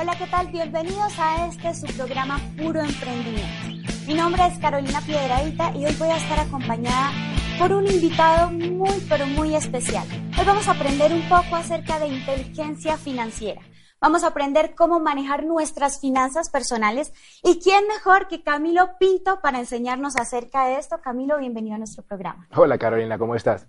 Hola, ¿qué tal? Bienvenidos a este su programa Puro Emprendimiento. Mi nombre es Carolina Piedradita y hoy voy a estar acompañada por un invitado muy, pero muy especial. Hoy vamos a aprender un poco acerca de inteligencia financiera. Vamos a aprender cómo manejar nuestras finanzas personales. ¿Y quién mejor que Camilo Pinto para enseñarnos acerca de esto? Camilo, bienvenido a nuestro programa. Hola Carolina, ¿cómo estás?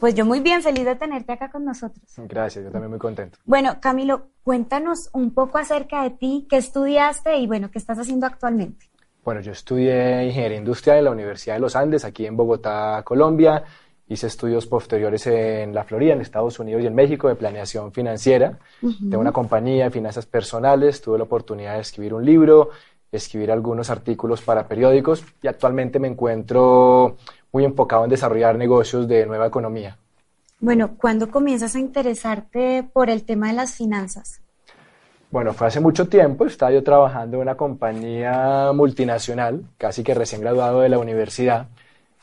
Pues yo muy bien, feliz de tenerte acá con nosotros. Gracias, yo también muy contento. Bueno, Camilo, cuéntanos un poco acerca de ti, qué estudiaste y bueno, qué estás haciendo actualmente. Bueno, yo estudié Ingeniería Industrial en la Universidad de los Andes, aquí en Bogotá, Colombia. Hice estudios posteriores en la Florida, en Estados Unidos y en México de planeación financiera. Tengo una compañía de finanzas personales. Tuve la oportunidad de escribir un libro, escribir algunos artículos para periódicos y actualmente me encuentro muy enfocado en desarrollar negocios de nueva economía. Bueno, ¿cuándo comienzas a interesarte por el tema de las finanzas? Bueno, fue hace mucho tiempo, estaba yo trabajando en una compañía multinacional, casi que recién graduado de la universidad,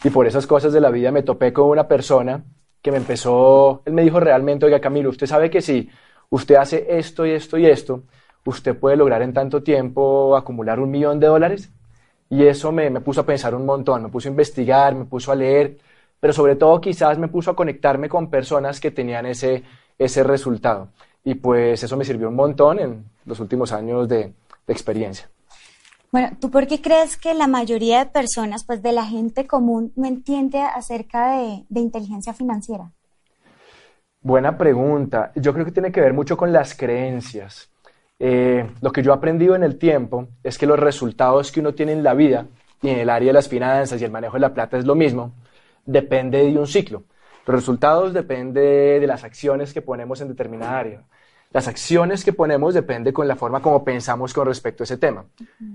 y por esas cosas de la vida me topé con una persona que me empezó, él me dijo realmente, oiga Camilo, usted sabe que si usted hace esto y esto y esto, usted puede lograr en tanto tiempo acumular un millón de dólares. Y eso me, me puso a pensar un montón, me puso a investigar, me puso a leer, pero sobre todo quizás me puso a conectarme con personas que tenían ese, ese resultado. Y pues eso me sirvió un montón en los últimos años de, de experiencia. Bueno, ¿tú por qué crees que la mayoría de personas, pues de la gente común, no entiende acerca de, de, inteligencia financiera? Buena pregunta. Yo creo que tiene que ver mucho con las creencias. Eh, lo que yo he aprendido en el tiempo es que los resultados que uno tiene en la vida y en el área de las finanzas y el manejo de la plata es lo mismo, depende de un ciclo. Los resultados dependen de las acciones que ponemos en determinada área. Las acciones que ponemos dependen con la forma como pensamos con respecto a ese tema.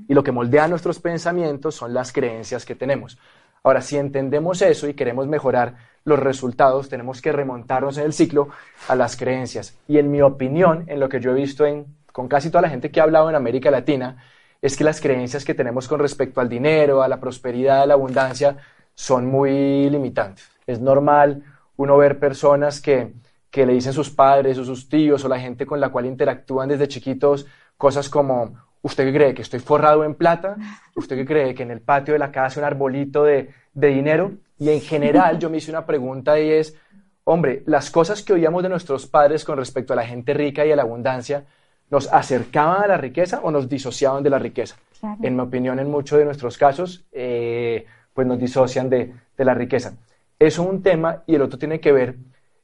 Y lo que moldea nuestros pensamientos son las creencias que tenemos. Ahora, si entendemos eso y queremos mejorar los resultados, tenemos que remontarnos en el ciclo a las creencias. Y en mi opinión, en lo que yo he visto en, con casi toda la gente que ha hablado en América Latina, es que las creencias que tenemos con respecto al dinero, a la prosperidad, a la abundancia, son muy limitantes. Es normal uno ver personas que, que le dicen sus padres o sus tíos o la gente con la cual interactúan desde chiquitos cosas como, ¿usted cree que estoy forrado en plata? ¿Usted cree que en el patio de la casa un arbolito de, de dinero? Y en general yo me hice una pregunta y es, hombre, las cosas que oíamos de nuestros padres con respecto a la gente rica y a la abundancia, ¿nos acercaban a la riqueza o nos disociaban de la riqueza? Claro. En mi opinión, en muchos de nuestros casos, eh, pues nos disocian de, de la riqueza. Eso es un tema y el otro tiene que ver,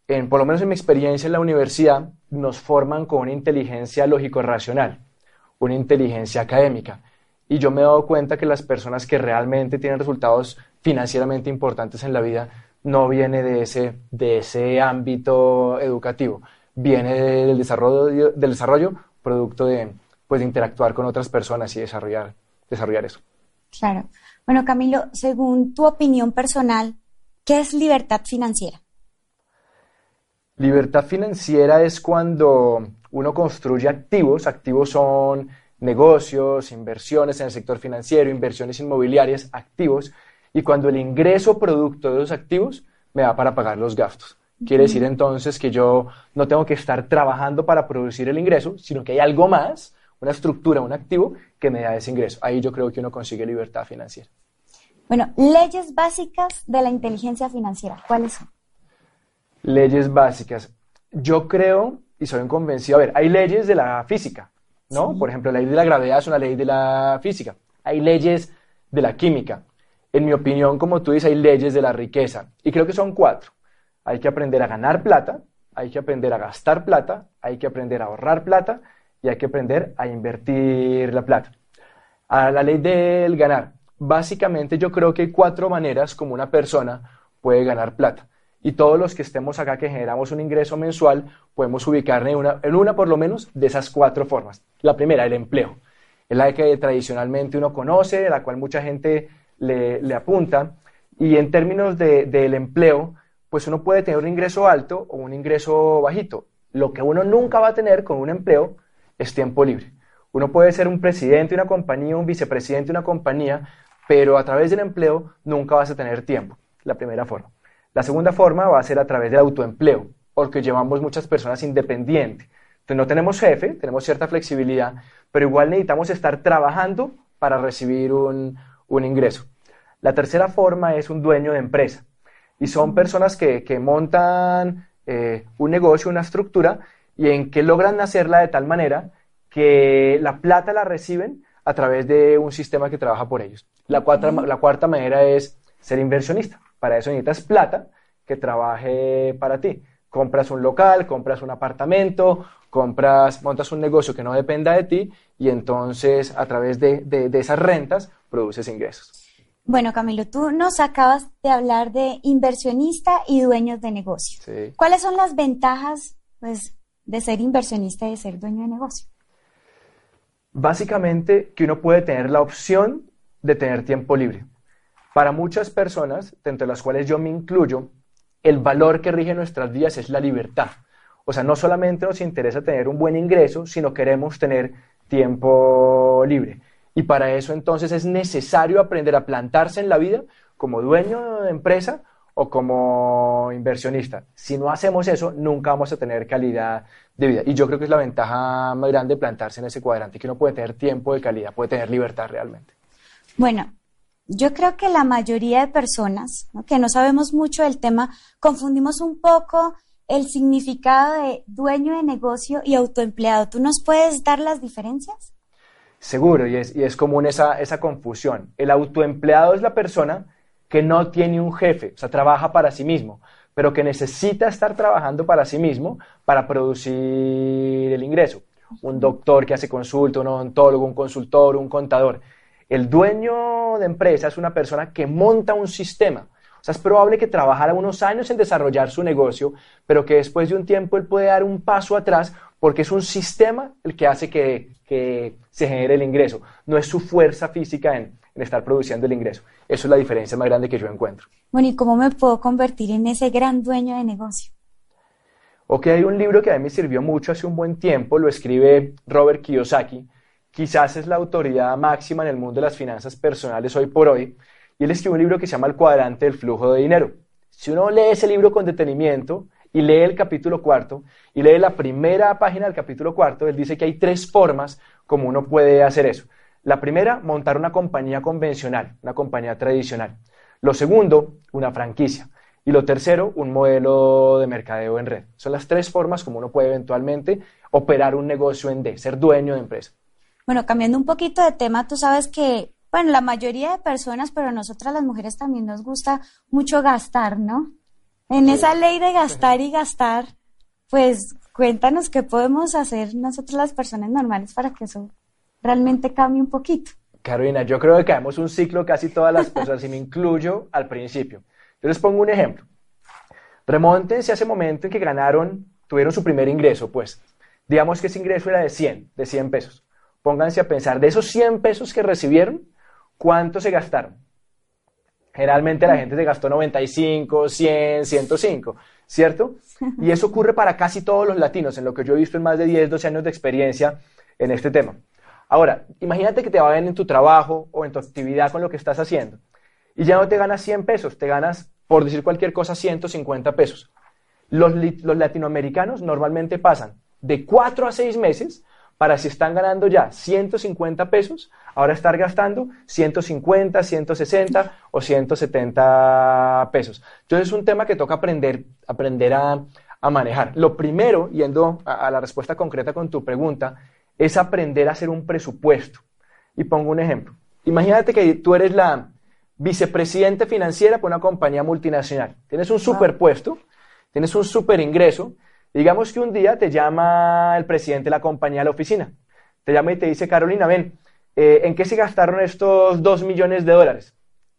en, por lo menos en mi experiencia en la universidad, nos forman con una inteligencia lógico-racional, una inteligencia académica. Y yo me he dado cuenta que las personas que realmente tienen resultados financieramente importantes en la vida no viene de ese, de ese ámbito educativo, viene del desarrollo, del desarrollo producto de, pues, de interactuar con otras personas y desarrollar, desarrollar eso. Claro. Bueno, Camilo, según tu opinión personal, ¿qué es libertad financiera? Libertad financiera es cuando uno construye activos, activos son negocios, inversiones en el sector financiero, inversiones inmobiliarias, activos, y cuando el ingreso producto de esos activos me da para pagar los gastos. Quiere decir entonces que yo no tengo que estar trabajando para producir el ingreso, sino que hay algo más, una estructura, un activo que me da ese ingreso. Ahí yo creo que uno consigue libertad financiera. Bueno, leyes básicas de la inteligencia financiera, ¿cuáles son? Leyes básicas. Yo creo y soy un convencido, a ver, hay leyes de la física, ¿no? Sí. Por ejemplo, la ley de la gravedad es una ley de la física. Hay leyes de la química. En mi opinión, como tú dices, hay leyes de la riqueza. Y creo que son cuatro. Hay que aprender a ganar plata, hay que aprender a gastar plata, hay que aprender a ahorrar plata y hay que aprender a invertir la plata. A la ley del ganar. Básicamente yo creo que hay cuatro maneras como una persona puede ganar plata. Y todos los que estemos acá que generamos un ingreso mensual podemos ubicar en una, en una por lo menos de esas cuatro formas. La primera, el empleo. Es la que tradicionalmente uno conoce, a la cual mucha gente le, le apunta. Y en términos del de, empleo, pues uno puede tener un ingreso alto o un ingreso bajito. Lo que uno nunca va a tener con un empleo es tiempo libre. Uno puede ser un presidente de una compañía, un vicepresidente de una compañía, pero a través del empleo nunca vas a tener tiempo. La primera forma. La segunda forma va a ser a través del autoempleo, porque llevamos muchas personas independientes. no tenemos jefe, tenemos cierta flexibilidad, pero igual necesitamos estar trabajando para recibir un, ingreso. La tercera forma es un dueño de empresa. Y son personas que, montan eh, un negocio, una estructura, y en que logran hacerla de tal manera que la plata la reciben a través de un sistema que trabaja por ellos. La, la cuarta manera es ser inversionista. Para eso necesitas plata que trabaje para ti. Compras un local, compras un apartamento, compras, montas un negocio que no dependa de ti y entonces a través de, esas rentas produces ingresos. Bueno, Camilo, tú nos acabas de hablar de inversionista y dueños de negocio. ¿Cuáles son las ventajas pues, de ser inversionista y de ser dueño de negocio? Básicamente que uno puede tener la opción de tener tiempo libre. Para muchas personas, entre las cuales yo me incluyo, el valor que rige nuestras vidas es la libertad. O sea, no solamente nos interesa tener un buen ingreso, sino queremos tener tiempo libre. Y para eso entonces es necesario aprender a plantarse en la vida como dueño de empresa o como inversionista. Si no hacemos eso, nunca vamos a tener calidad de vida. Y yo creo que es la ventaja más grande de plantarse en ese cuadrante, que uno puede tener tiempo de calidad, puede tener libertad realmente. Bueno, yo creo que la mayoría de personas que no sabemos mucho del tema confundimos un poco el significado de dueño de negocio y autoempleado. ¿Tú nos puedes dar las diferencias? Seguro, y es, y es común esa, esa confusión. El autoempleado es la persona que no tiene un jefe, o sea, trabaja para sí mismo, pero que necesita estar trabajando para sí mismo para producir el ingreso. Un doctor que hace consulta, un odontólogo, un consultor, un contador. El dueño de empresa es una persona que monta un sistema. O sea, es probable que trabajara unos años en desarrollar su negocio, pero que después de un tiempo él puede dar un paso atrás porque es un sistema el que hace que, se genere el ingreso. No es su fuerza física en, en estar produciendo el ingreso. Eso es la diferencia más grande que yo encuentro. Bueno, ¿y cómo me puedo convertir en ese gran dueño de negocio? Ok, hay un libro que a mí me sirvió mucho hace un buen tiempo, lo escribe Robert Kiyosaki, quizás es la autoridad máxima en el mundo de las finanzas personales hoy por hoy, y él escribió un libro que se llama El cuadrante del flujo de dinero. Si uno lee ese libro con detenimiento y lee el capítulo cuarto y lee la primera página del capítulo cuarto, él dice que hay tres formas como uno puede hacer eso. La primera, montar una compañía convencional, una compañía tradicional. Lo segundo, una franquicia. Y lo tercero, un modelo de mercadeo en red. Son las tres formas como uno puede eventualmente operar un negocio en D, ser dueño de empresa. Bueno, cambiando un poquito de tema, tú sabes que, bueno, la mayoría de personas, pero nosotras las mujeres también nos gusta mucho gastar, ¿no? En esa ley de gastar y gastar, pues cuéntanos qué podemos hacer nosotros las personas normales para que eso realmente cambie un poquito. Carolina, yo creo que caemos un ciclo casi todas las personas, y me incluyo al principio. Yo les pongo un ejemplo. Remontense a ese momento en que ganaron, tuvieron su primer ingreso, pues. Digamos que ese ingreso era de 100, de 100 pesos pónganse a pensar, de esos 100 pesos que recibieron, ¿cuánto se gastaron? Generalmente la gente se gastó 95, 100, 105, ¿cierto? Y eso ocurre para casi todos los latinos, en lo que yo he visto en más de 10, 12 años de experiencia en este tema. Ahora, imagínate que te va bien en tu trabajo o en tu actividad con lo que estás haciendo y ya no te ganas 100 pesos, te ganas, por decir cualquier cosa, 150 pesos. Los, los latinoamericanos normalmente pasan de 4 a 6 meses para si están ganando ya 150 pesos, ahora estar gastando 150, 160 o 170 pesos. Entonces es un tema que toca aprender, aprender a, manejar. Lo primero, yendo a, la respuesta concreta con tu pregunta, es aprender a hacer un presupuesto. Y pongo un ejemplo. Imagínate que tú eres la vicepresidente financiera por una compañía multinacional. Tienes un superpuesto, tienes un super ingreso Digamos que un día te llama el presidente de la compañía a la oficina. Te llama y te dice, Carolina, ven, eh, ¿en qué se gastaron estos dos millones de dólares?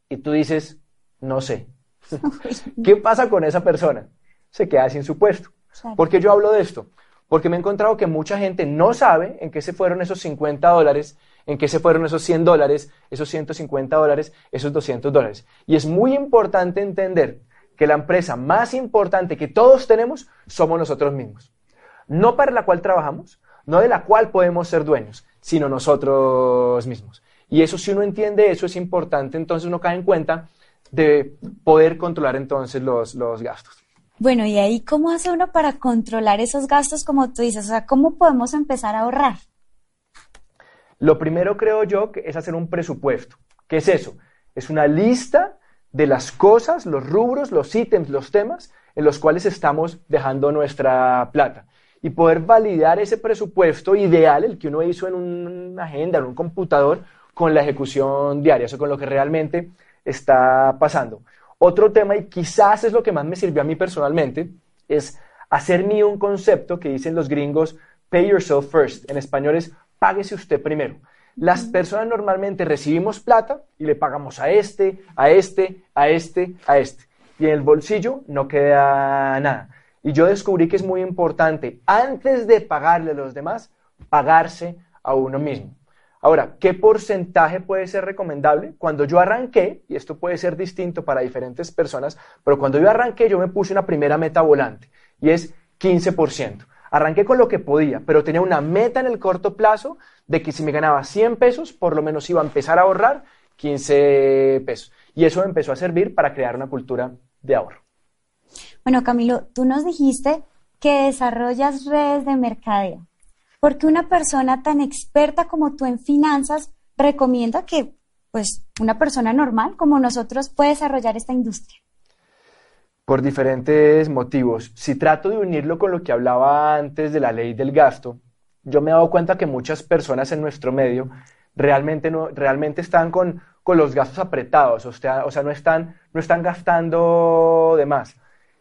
Y tú dices, no sé. ¿Qué pasa con esa persona? Se queda sin su puesto. ¿Por qué yo hablo de esto? Porque me he encontrado que mucha gente no sabe en qué se fueron esos 50 dólares, en qué se fueron esos 100 dólares, esos 150 dólares, esos 200 dólares. Y es muy importante entender que la empresa más importante que todos tenemos somos nosotros mismos. No para la cual trabajamos, no de la cual podemos ser dueños, sino nosotros mismos. Y eso, si uno entiende eso, es importante, entonces uno cae en cuenta de poder controlar entonces los, gastos. Bueno, y ahí, ¿cómo hace uno para controlar esos gastos como tú dices? O sea, ¿cómo podemos empezar a ahorrar? Lo primero creo yo que es hacer un presupuesto. ¿Qué es eso? Es una lista de las cosas, los rubros, los ítems, los temas en los cuales estamos dejando nuestra plata. Y poder validar ese presupuesto ideal, el que uno hizo en una agenda, en un computador, con la ejecución diaria, eso con lo que realmente está pasando. Otro tema, y quizás es lo que más me sirvió a mí personalmente, es hacer mío un concepto que dicen los gringos, pay yourself first. En español es páguese usted primero. Las personas normalmente recibimos plata y le pagamos a este, a este, a este, a este. Y en el bolsillo no queda nada. Y yo descubrí que es muy importante, antes de pagarle a los demás, pagarse a uno mismo. Ahora, ¿qué porcentaje puede ser recomendable? Cuando yo arranqué, y esto puede ser distinto para diferentes personas, pero cuando yo arranqué yo me puse una primera meta volante y es 15%. Arranqué con lo que podía, pero tenía una meta en el corto plazo de que si me ganaba 100 pesos, por lo menos iba a empezar a ahorrar 15 pesos. Y eso empezó a servir para crear una cultura de ahorro. Bueno, Camilo, tú nos dijiste que desarrollas redes de mercadeo. ¿Por qué una persona tan experta como tú en finanzas recomienda que pues una persona normal como nosotros puede desarrollar esta industria? Por diferentes motivos. Si trato de unirlo con lo que hablaba antes de la ley del gasto, yo me he dado cuenta que muchas personas en nuestro medio realmente, no, realmente están con, con los gastos apretados, o sea, o sea no, están, no están gastando de más.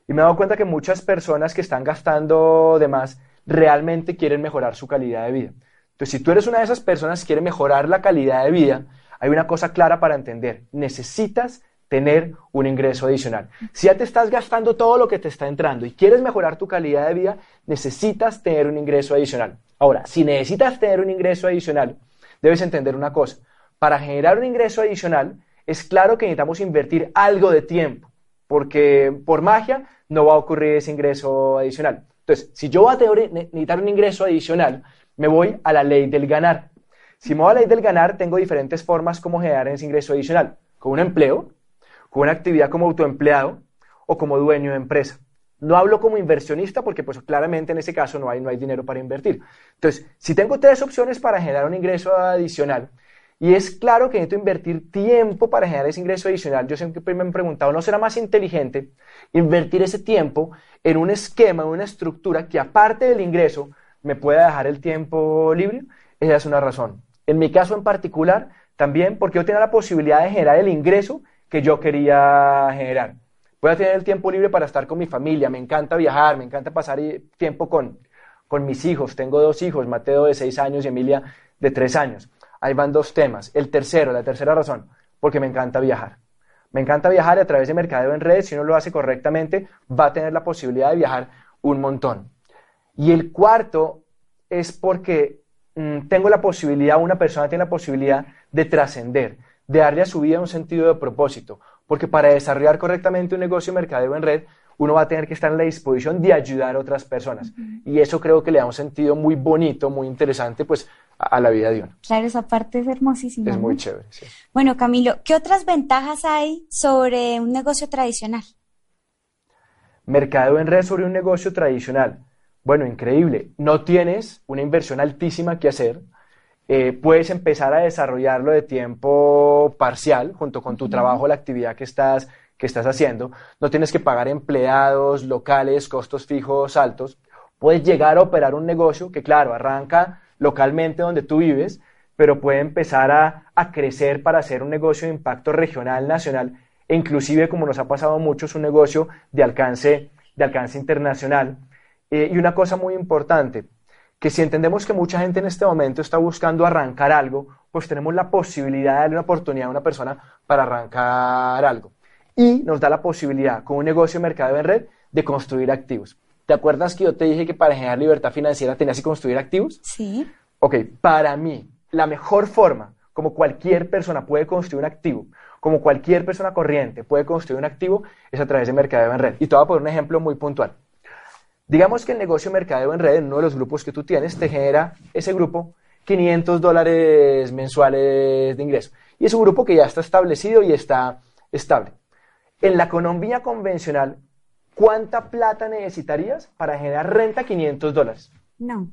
Y me he dado cuenta que muchas personas que están gastando de más realmente quieren mejorar su calidad de vida. Entonces, si tú eres una de esas personas que quiere mejorar la calidad de vida, hay una cosa clara para entender. Necesitas tener un ingreso adicional. Si ya te estás gastando todo lo que te está entrando y quieres mejorar tu calidad de vida, necesitas tener un ingreso adicional. Ahora, si necesitas tener un ingreso adicional, debes entender una cosa. Para generar un ingreso adicional, es claro que necesitamos invertir algo de tiempo, porque por magia no va a ocurrir ese ingreso adicional. Entonces, si yo voy a necesitar un ingreso adicional, me voy a la ley del ganar. Si me voy a la ley del ganar, tengo diferentes formas como generar ese ingreso adicional. Con un empleo, con una actividad como autoempleado o como dueño de empresa. No hablo como inversionista porque pues claramente en ese caso no hay, no hay dinero para invertir. Entonces, si tengo tres opciones para generar un ingreso adicional, y es claro que necesito invertir tiempo para generar ese ingreso adicional. Yo siempre me he preguntado, ¿no será más inteligente invertir ese tiempo en un esquema, en una estructura que aparte del ingreso me pueda dejar el tiempo libre? Esa es una razón. En mi caso en particular, también porque yo tenía la posibilidad de generar el ingreso que yo quería generar. Voy a tener el tiempo libre para estar con mi familia, me encanta viajar, me encanta pasar tiempo con, con mis hijos. Tengo dos hijos, Mateo de seis años y Emilia de tres años ahí van dos temas. El tercero, la tercera razón, porque me encanta viajar. Me encanta viajar a través de mercadeo en redes. Si uno lo hace correctamente, va a tener la posibilidad de viajar un montón. Y el cuarto es porque mm, tengo la posibilidad, una persona tiene la posibilidad de trascender, de darle a su vida un sentido de propósito. Porque para desarrollar correctamente un negocio de mercadeo en red, uno va a tener que estar en la disposición de ayudar a otras personas. Y eso creo que le da un sentido muy bonito, muy interesante, pues a, la vida de uno. Claro, esa parte es hermosísima. Es muy chévere, sí. Bueno, Camilo, ¿qué otras ventajas hay sobre un negocio tradicional? Mercado en red sobre un negocio tradicional. Bueno, increíble. No tienes una inversión altísima que hacer. Eh, puedes empezar a desarrollarlo de tiempo parcial junto con tu trabajo, la actividad que estás, que estás haciendo. No tienes que pagar empleados, locales, costos fijos altos. Puedes llegar a operar un negocio que, claro, arranca localmente donde tú vives, pero puede empezar a, crecer para hacer un negocio de impacto regional, nacional, e inclusive, como nos ha pasado mucho, es un negocio de alcance, de alcance internacional. Eh, y una cosa muy importante, que si entendemos que mucha gente en este momento está buscando arrancar algo, pues tenemos la posibilidad de darle una oportunidad a una persona para arrancar algo. Y nos da la posibilidad, con un negocio de mercado en red, de construir activos. ¿Te acuerdas que yo te dije que para generar libertad financiera tenías que construir activos? Sí. Ok, para mí, la mejor forma, como cualquier persona puede construir un activo, como cualquier persona corriente puede construir un activo, es a través de mercadeo en red. Y te voy a poner un ejemplo muy puntual. Digamos que el negocio mercadeo en red, en uno de los grupos que tú tienes, te genera ese grupo 500 dólares mensuales de ingreso. Y es un grupo que ya está establecido y está estable. En la economía convencional, ¿cuánta plata necesitarías para generar renta 500 dólares? No,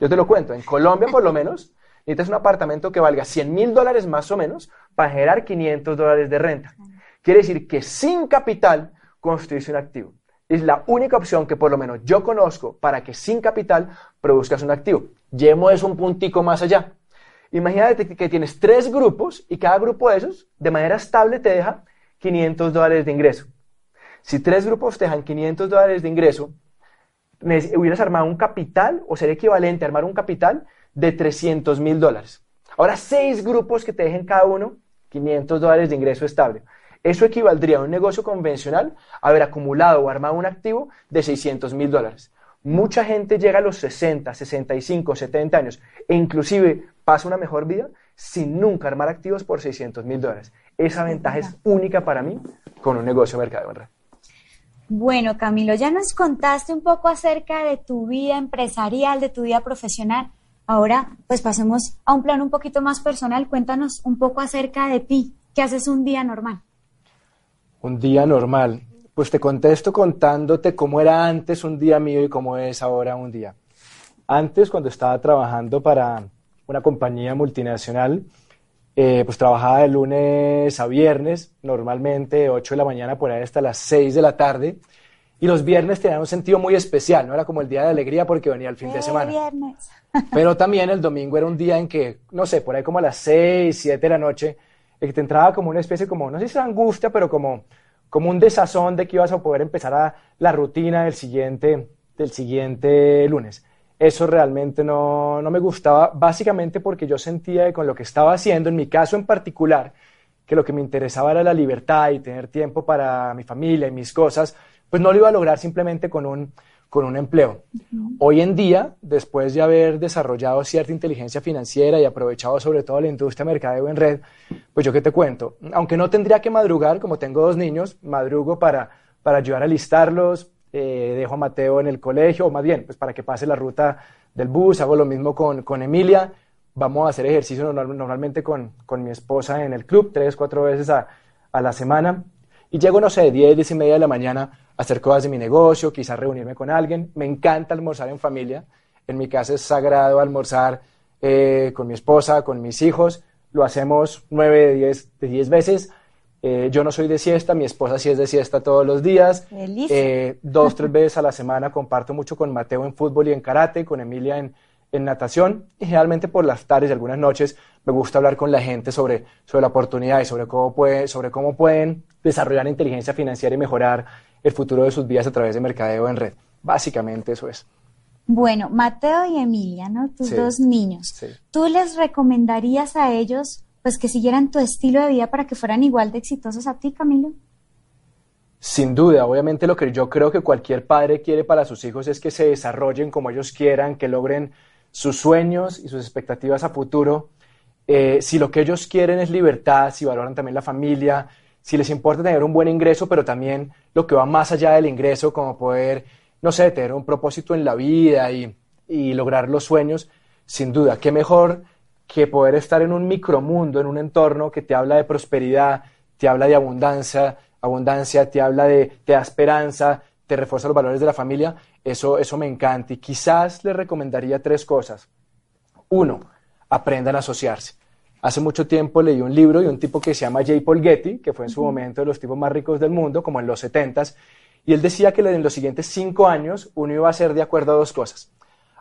Yo te lo cuento, en Colombia por lo menos necesitas un apartamento que valga 100 mil dólares más o menos para generar 500 dólares de renta. Quiere decir que sin capital construirse un activo. Es la única opción que por lo menos yo conozco para que sin capital produzcas un activo. Llevemos eso un puntico más allá. Imagínate que tienes tres grupos y cada grupo de esos de manera estable te deja 500 dólares de ingreso. Si tres grupos te dejan 500 dólares de ingreso, hubieras armado un capital o sería equivalente a armar un capital de 300 mil dólares. Ahora, seis grupos que te dejen cada uno 500 dólares de ingreso estable. Eso equivaldría a un negocio convencional haber acumulado o armado un activo de 600 mil dólares. Mucha gente llega a los 60, 65, 70 años e inclusive pasa una mejor vida sin nunca armar activos por 600 mil dólares. Esa ventaja es única para mí con un negocio de mercado en red. Bueno, Camilo, ya nos contaste un poco acerca de tu vida empresarial, de tu vida profesional. Ahora, pues pasemos a un plano un poquito más personal. Cuéntanos un poco acerca de ti. ¿Qué haces un día normal? Un día normal. Pues te contesto contándote cómo era antes un día mío y cómo es ahora un día. Antes, cuando estaba trabajando para una compañía multinacional, eh, pues trabajaba de lunes a viernes, normalmente de 8 de la mañana por ahí hasta las 6 de la tarde. Y los viernes tenían un sentido muy especial, no era como el día de alegría porque venía el fin de semana. Viernes. Pero también el domingo era un día en que, no sé, por ahí como a las 6, 7 de la noche, que te entraba como una especie, como, no sé si era angustia, pero como, como un desazón de que ibas a poder empezar la rutina del siguiente, del siguiente lunes. Eso realmente no, no me gustaba, básicamente porque yo sentía que con lo que estaba haciendo, en mi caso en particular, que lo que me interesaba era la libertad y tener tiempo para mi familia y mis cosas, pues no lo iba a lograr simplemente con un, con un empleo. Hoy en día, después de haber desarrollado cierta inteligencia financiera y aprovechado sobre todo la industria de mercadeo en red, pues yo qué te cuento, aunque no tendría que madrugar, como tengo dos niños, madrugo para, para ayudar a listarlos, eh, dejo a Mateo en el colegio, o más bien, pues para que pase la ruta del bus, hago lo mismo con, con Emilia, vamos a hacer ejercicio normalmente con, con, mi esposa en el club, tres, cuatro veces a, a la semana, y llego, no sé, diez, diez y media de la mañana hacer cosas de mi negocio, quizás reunirme con alguien. Me encanta almorzar en familia. En mi casa es sagrado almorzar eh, con mi esposa, con mis hijos. Lo hacemos nueve de diez, de diez veces. Eh, yo no soy de siesta, mi esposa sí es de siesta todos los días. Eh, dos, tres veces a la semana comparto mucho con Mateo en fútbol y en karate, con Emilia en, en natación y generalmente por las tardes y algunas noches me gusta hablar con la gente sobre, sobre la oportunidad y sobre cómo, puede, sobre cómo pueden desarrollar inteligencia financiera y mejorar el futuro de sus vidas a través de mercadeo en red. Básicamente eso es. Bueno, Mateo y Emilia, ¿no? Tus dos niños. ¿Tú les recomendarías a ellos pues que siguieran tu estilo de vida para que fueran igual de exitosos a ti, Camilo? Sin duda, obviamente lo que yo creo que cualquier padre quiere para sus hijos es que se desarrollen como ellos quieran, que logren sus sueños y sus expectativas a futuro. Eh, si lo que ellos quieren es libertad, si valoran también la familia, si les importa tener un buen ingreso, pero también lo que va más allá del ingreso, como poder, no sé, tener un propósito en la vida y, lograr los sueños, sin duda, qué mejor que poder estar en un micromundo, en un entorno que te habla de prosperidad, te habla de abundancia, abundancia, te habla de, te da esperanza, te refuerza los valores de la familia, eso, eso me encanta. Y quizás les recomendaría tres cosas. Uno, aprendan a asociarse. Hace mucho tiempo leí un libro de un tipo que se llama J. Paul Getty, que fue en su momento de los tipos más ricos del mundo, como en los 70s, y él decía que en los siguientes cinco años uno iba a ser de acuerdo a dos cosas,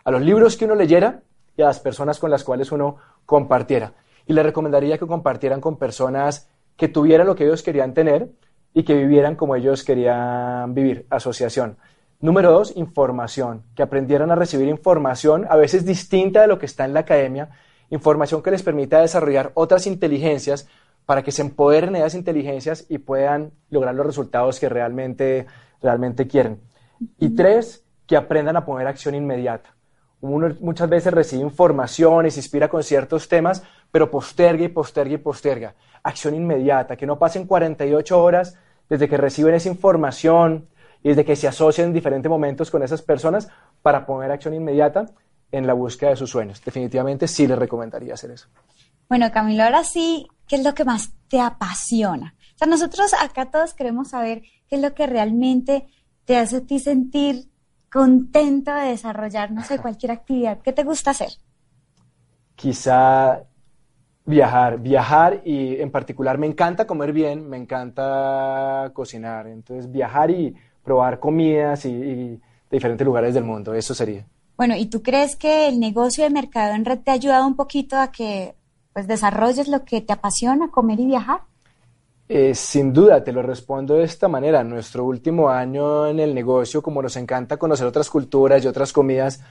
a los libros que uno leyera y a las personas con las cuales uno compartiera. Y le recomendaría que compartieran con personas que tuvieran lo que ellos querían tener y que vivieran como ellos querían vivir, asociación. Número dos, información, que aprendieran a recibir información a veces distinta de lo que está en la academia, información que les permita desarrollar otras inteligencias para que se empoderen esas inteligencias y puedan lograr los resultados que realmente, realmente quieren. Y tres, que aprendan a poner acción inmediata. Uno muchas veces recibe información y se inspira con ciertos temas, pero posterga y posterga y posterga. Acción inmediata, que no pasen 48 horas desde que reciben esa información y desde que se asocian en diferentes momentos con esas personas para poner acción inmediata en la búsqueda de sus sueños. Definitivamente sí les recomendaría hacer eso. Bueno, Camilo, ahora sí, ¿qué es lo que más te apasiona? O sea, nosotros acá todos queremos saber qué es lo que realmente te hace a ti sentir contento de desarrollar, no sé, cualquier actividad? ¿Qué te gusta hacer? Quizá viajar, viajar y en particular me encanta comer bien, me encanta cocinar, entonces viajar y probar comidas y, de diferentes lugares del mundo, eso sería. Bueno, ¿y tú crees que el negocio de mercado en red te ha ayudado un poquito a que pues desarrolles lo que te apasiona, comer y viajar? Eh, sin duda, te lo respondo de esta manera. Nuestro último año en el negocio, como nos encanta conocer otras culturas y otras comidas,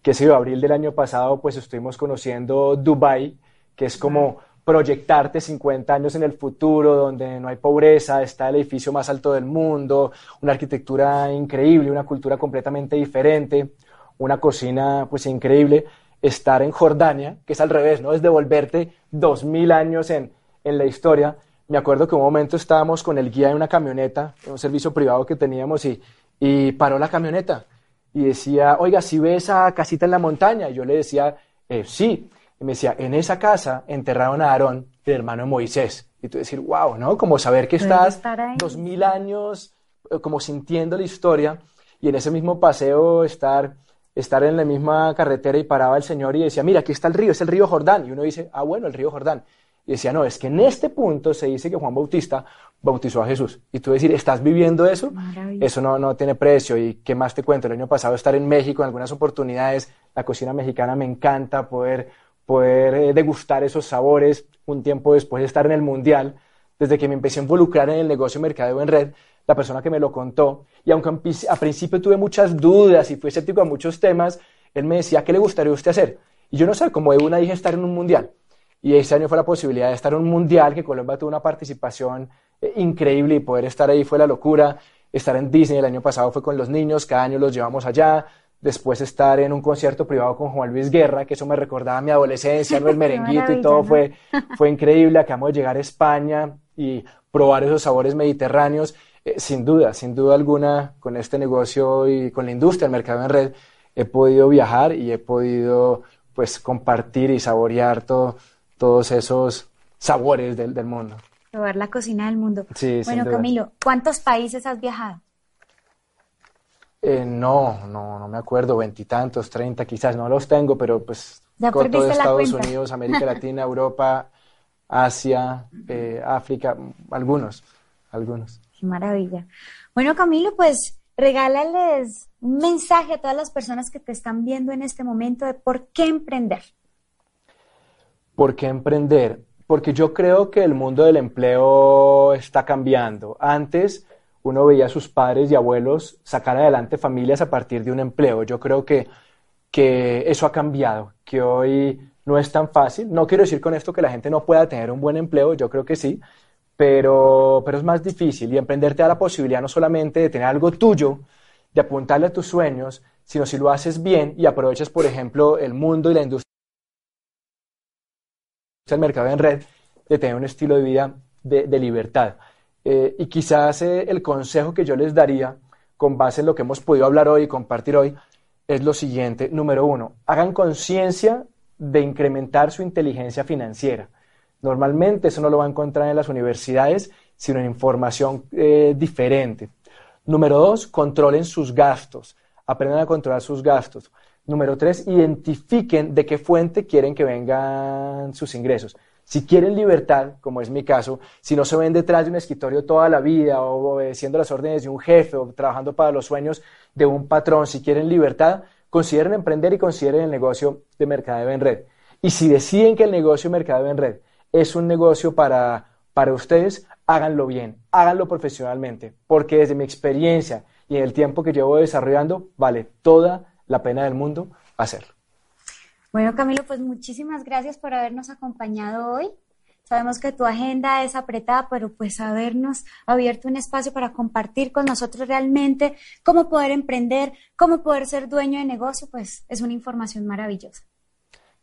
que se dio abril del año pasado, pues estuvimos conociendo Dubai, que es como proyectarte 50 años en el futuro, donde no hay pobreza, está el edificio más alto del mundo, una arquitectura increíble, una cultura completamente diferente, una cocina pues increíble, estar en Jordania, que es al revés, ¿no? Es devolverte 2000 años en, en la historia. Me acuerdo que un momento estábamos con el guía en una camioneta, en un servicio privado que teníamos, y, y paró la camioneta y decía, oiga, si ve esa casita en la montaña? Y yo le decía, eh, sí. Y me decía, en esa casa enterraron a Aarón, el hermano Moisés. Y tú decir, wow, ¿no? Como saber que estás dos mil años eh, como sintiendo la historia y en ese mismo paseo estar, estar en la misma carretera y paraba el Señor y decía, mira, aquí está el río, es el río Jordán. Y uno dice, ah, bueno, el río Jordán. Y decía, no, es que en este punto se dice que Juan Bautista bautizó a Jesús. Y tú decir, ¿estás viviendo eso? Eso no, no tiene precio. ¿Y qué más te cuento? El año pasado estar en México en algunas oportunidades, la cocina mexicana me encanta, poder poder eh, degustar esos sabores un tiempo después de estar en el Mundial, desde que me empecé a involucrar en el negocio de mercadeo en red, la persona que me lo contó, y aunque a principio tuve muchas dudas y fui escéptico a muchos temas, él me decía, ¿qué le gustaría a usted hacer? Y yo no sé, como de una dije estar en un Mundial. Y ese año fue la posibilidad de estar en un Mundial, que Colombia tuvo una participación eh, increíble y poder estar ahí fue la locura. Estar en Disney el año pasado fue con los niños, cada año los llevamos allá después estar en un concierto privado con Juan Luis Guerra, que eso me recordaba a mi adolescencia, ¿no? el merenguito y todo fue, fue increíble. Acabamos de llegar a España y probar esos sabores mediterráneos. Eh, sin duda, sin duda alguna, con este negocio y con la industria, el mercado en red, he podido viajar y he podido pues compartir y saborear todo, todos esos sabores del, del mundo. Probar la cocina del mundo. Sí, bueno, Camilo, ¿cuántos países has viajado? Eh, no, no, no me acuerdo, veintitantos, treinta quizás, no los tengo, pero pues con todo Estados Unidos, América Latina, Europa, Asia, eh, África, algunos, algunos. Maravilla. Bueno, Camilo, pues regálales un mensaje a todas las personas que te están viendo en este momento de por qué emprender. ¿Por qué emprender? Porque yo creo que el mundo del empleo está cambiando. Antes uno veía a sus padres y abuelos sacar adelante familias a partir de un empleo. Yo creo que, que eso ha cambiado, que hoy no es tan fácil. No quiero decir con esto que la gente no pueda tener un buen empleo, yo creo que sí, pero, pero es más difícil y emprender te da la posibilidad no solamente de tener algo tuyo, de apuntarle a tus sueños, sino si lo haces bien y aprovechas, por ejemplo, el mundo y la industria el mercado en red, de tener un estilo de vida de libertad. Eh, y quizás eh, el consejo que yo les daría, con base en lo que hemos podido hablar hoy y compartir hoy, es lo siguiente. Número uno, hagan conciencia de incrementar su inteligencia financiera. Normalmente eso no lo va a encontrar en las universidades, sino en información eh, diferente. Número dos, controlen sus gastos. Aprendan a controlar sus gastos. Número tres, identifiquen de qué fuente quieren que vengan sus ingresos. Si quieren libertad, como es mi caso, si no se ven detrás de un escritorio toda la vida o obedeciendo las órdenes de un jefe o trabajando para los sueños de un patrón, si quieren libertad, consideren emprender y consideren el negocio de mercadeo en red. Y si deciden que el negocio de mercadeo en red es un negocio para, para ustedes, háganlo bien, háganlo profesionalmente, porque desde mi experiencia y en el tiempo que llevo desarrollando, vale toda la pena del mundo hacerlo. Bueno, Camilo, pues muchísimas gracias por habernos acompañado hoy. Sabemos que tu agenda es apretada, pero pues habernos abierto un espacio para compartir con nosotros realmente cómo poder emprender, cómo poder ser dueño de negocio, pues es una información maravillosa.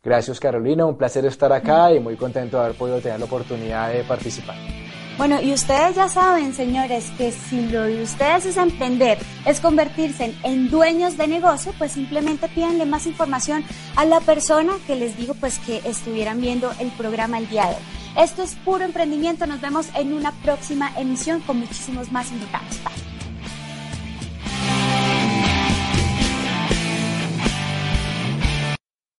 Gracias, Carolina. Un placer estar acá y muy contento de haber podido tener la oportunidad de participar. Bueno, y ustedes ya saben, señores, que si lo de ustedes es emprender, es convertirse en, dueños de negocio, pues simplemente pídanle más información a la persona que les digo pues que estuvieran viendo el programa el día de hoy. Esto es puro emprendimiento, nos vemos en una próxima emisión con muchísimos más invitados.